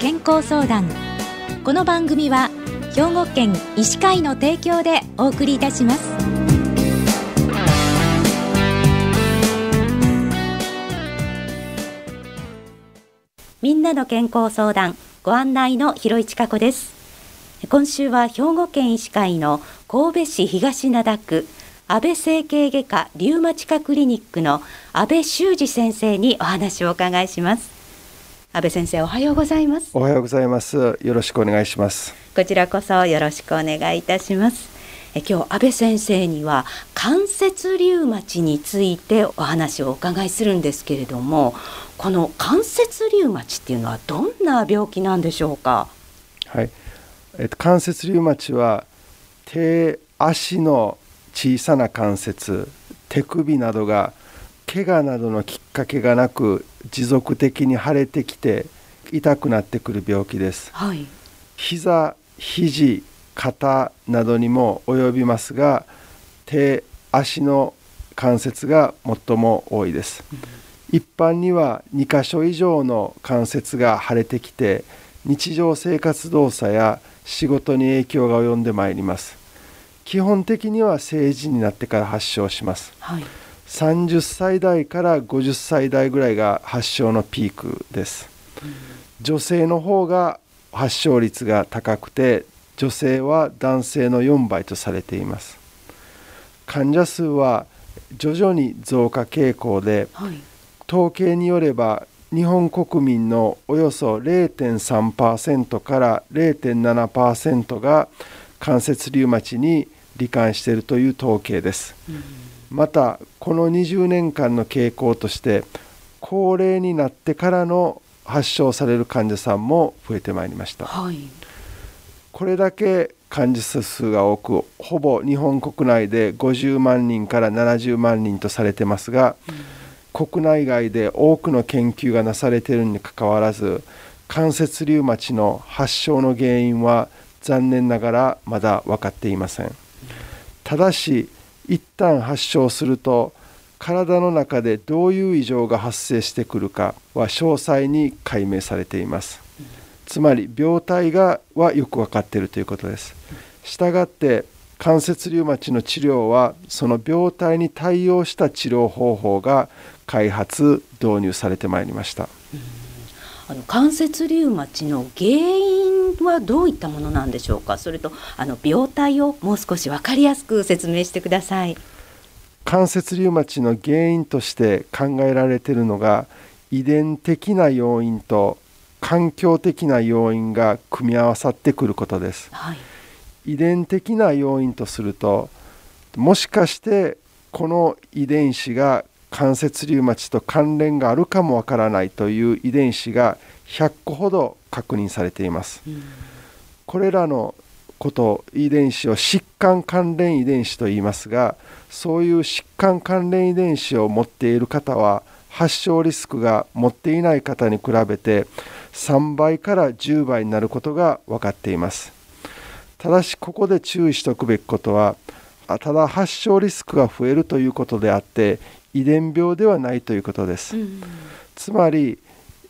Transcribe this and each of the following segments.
健康相談。この番組は兵庫県医師会の提供でお送りいたします。みんなの健康相談ご案内の広市加子です。今週は兵庫県医師会の神戸市東灘区安倍整形外科リウマチ科クリニックの安倍修二先生にお話をお伺いします。安倍先生おはようございます。おはようございます。よろしくお願いします。こちらこそよろしくお願いいたします。え今日安倍先生には関節リウマチについてお話をお伺いするんですけれどもこの関節リウマチっていうのはどんな病気なんでしょうか？はい。えっと、関節リウマチは手足の小さな関節手首などが怪我などのきっかけがなく持続的に腫れてきて痛くなってくる病気です。はい、膝肘肩などにも及びますが手足の関節が最も多いです。うん、一般には2箇所以上の関節が腫れてきて日常生活動作や仕事に影響が及んでまいります。基本的には成人になってから発症します、はい、30歳代から50歳代ぐらいが発症のピークです、うん、女性の方が発症率が高くて女性は男性の4倍とされています。患者数は徐々に増加傾向で、はい、統計によれば日本国民のおよそ0.3%から0.7%が関節リウマチに罹患しているという統計です、うん、またこの20年間の傾向として高齢になってからの発症される患者さんも増えてまいりました、はい、これだけ患者数が多くほぼ日本国内で50万人から70万人とされてますが、うん。国内外で多くの研究がなされているにかかわらず関節リウマチの発症の原因は残念ながらまだ分かっていません。ただし一旦発症すると体の中でどういう異常が発生してくるかは詳細に解明されていますつまり病態がはよく分かっているということですしたがって関節リウマチの治療はその病態に対応した治療方法が開発導入されてまいりました。あの関節リウマチの原因はどういったものなんでしょうか？それとあの病態をもう少し分かりやすく説明してください。関節リウマチの原因として考えられているのが遺伝的な要因と環境的な要因が組み合わさってくることです、はい、遺伝的な要因とするともしかしてこの遺伝子が関節リウマチと関連があるかもわからないという遺伝子が100個ほど確認されています、うん、これらのこと遺伝子を疾患関連遺伝子と言いますがそういう疾患関連遺伝子を持っている方は発症リスクが持っていない方に比べて3倍から10倍になることが分かっています。ただしここで注意しておくべきことはただ発症リスクが増えるということであって遺伝病ではないということです、うん、つまり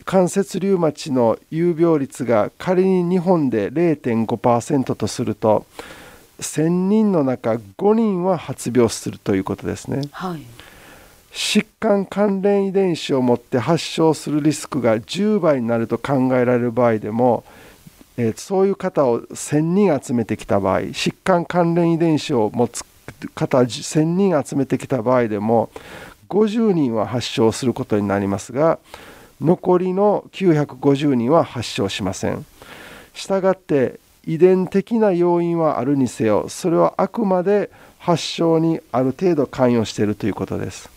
関節リウマチの有病率が仮に日本で0.5%とすると1000人の中5人は発病するということですね、はい、疾患関連遺伝子を持って発症するリスクが10倍になると考えられる場合でも、えー、そういう方を1000人集めてきた場合疾患関連遺伝子を持つ方1000人集めてきた場合でも50人は発症することになりますが残りの950人は発症しません。したがって遺伝的な要因はあるにせよそれはあくまで発症にある程度関与しているということです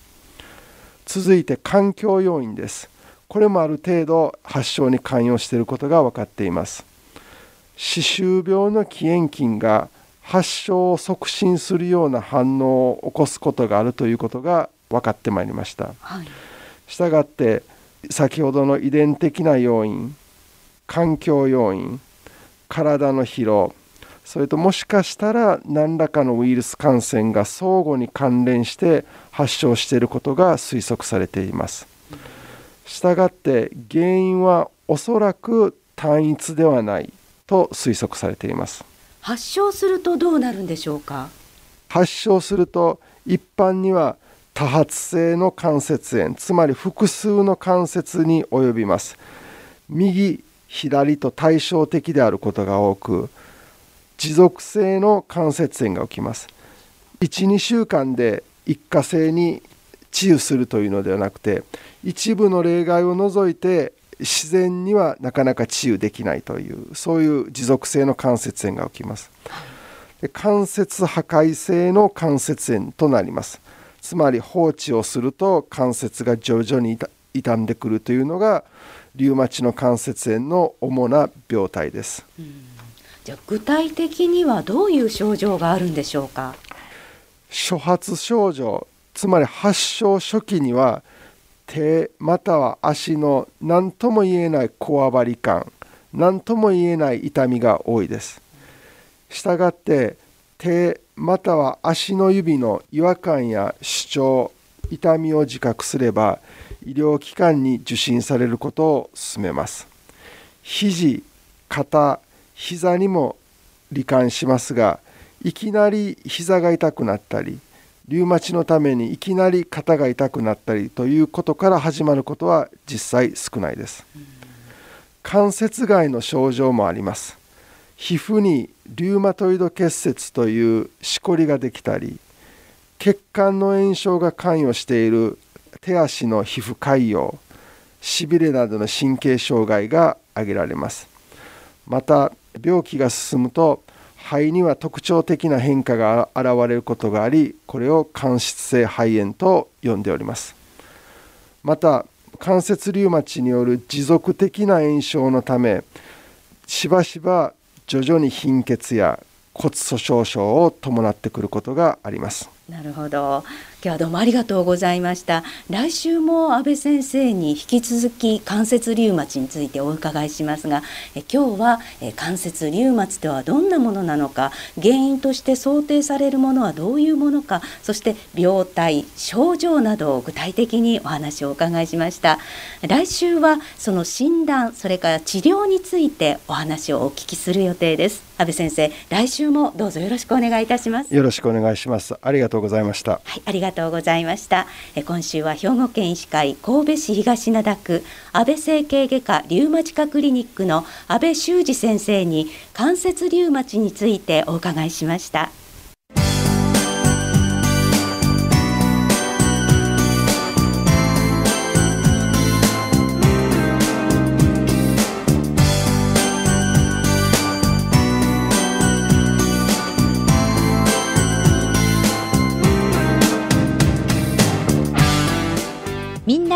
続いて環境要因ですこれもある程度発症に関与していることが分かっています歯周病の起炎菌が発症を促進するような反応を起こすことがあるということが分かってまいりました。はい、したがって先ほどの遺伝的な要因環境要因体の疲労それともしかしたら何らかのウイルス感染が相互に関連して発症していることが推測されています。したがって原因はおそらく単一ではないと推測されています発症するとどうなるんでしょうか？発症すると一般には多発性の関節炎つまり複数の関節に及びます。右左と対照的であることが多く持続性の関節炎が起きます。12週間で一過性に治癒するというのではなくて一部の例外を除いて自然にはなかなか治癒できないというそういう持続性の関節炎が起きます。で関節破壊性の関節炎となります。つまり放置をすると関節が徐々に傷んでくるというのがリウマチの関節炎の主な病態です、うん、じゃ具体的にはどういう症状があるんでしょうか？初発症状つまり発症初期には手または足の何とも言えないこわばり感何とも言えない痛みが多いです。したがって手または足の指の違和感や主張痛みを自覚すれば医療機関に受診されることを勧めます。肘肩膝にも罹患しますがいきなり膝が痛くなったりリウマチのためにいきなり肩が痛くなったりということから始まることは実際少ないです。関節外の症状もあります。皮膚にリュウマトイド結節というしこりができたり血管の炎症が関与している手足の皮膚潰瘍しびれなどの神経障害が挙げられます。また病気が進むと肺には特徴的な変化が現れることがありこれを間質性肺炎と呼んでおります。また関節リウマチによる持続的な炎症のためしばしば徐々に貧血や骨粗しょう症を伴ってくることがあります。なるほど。今日はどうもありがとうございました。来週も安倍先生に引き続き関節リウマチについてお伺いしますがえ今日はえ関節リウマチとはどんなものなのか原因として想定されるものはどういうものかそして病態症状などを具体的にお話をお伺いしました。来週はその診断それから治療についてお話をお聞きする予定です。安倍先生来週もどうぞよろしくお願いいたします。よろしくお願いします。ありがとうございました。はいありがとうございました。今週は兵庫県医師会神戸市東灘区安倍整形外科リウマチ科クリニックの安倍修二先生に関節リウマチについてお伺いしました。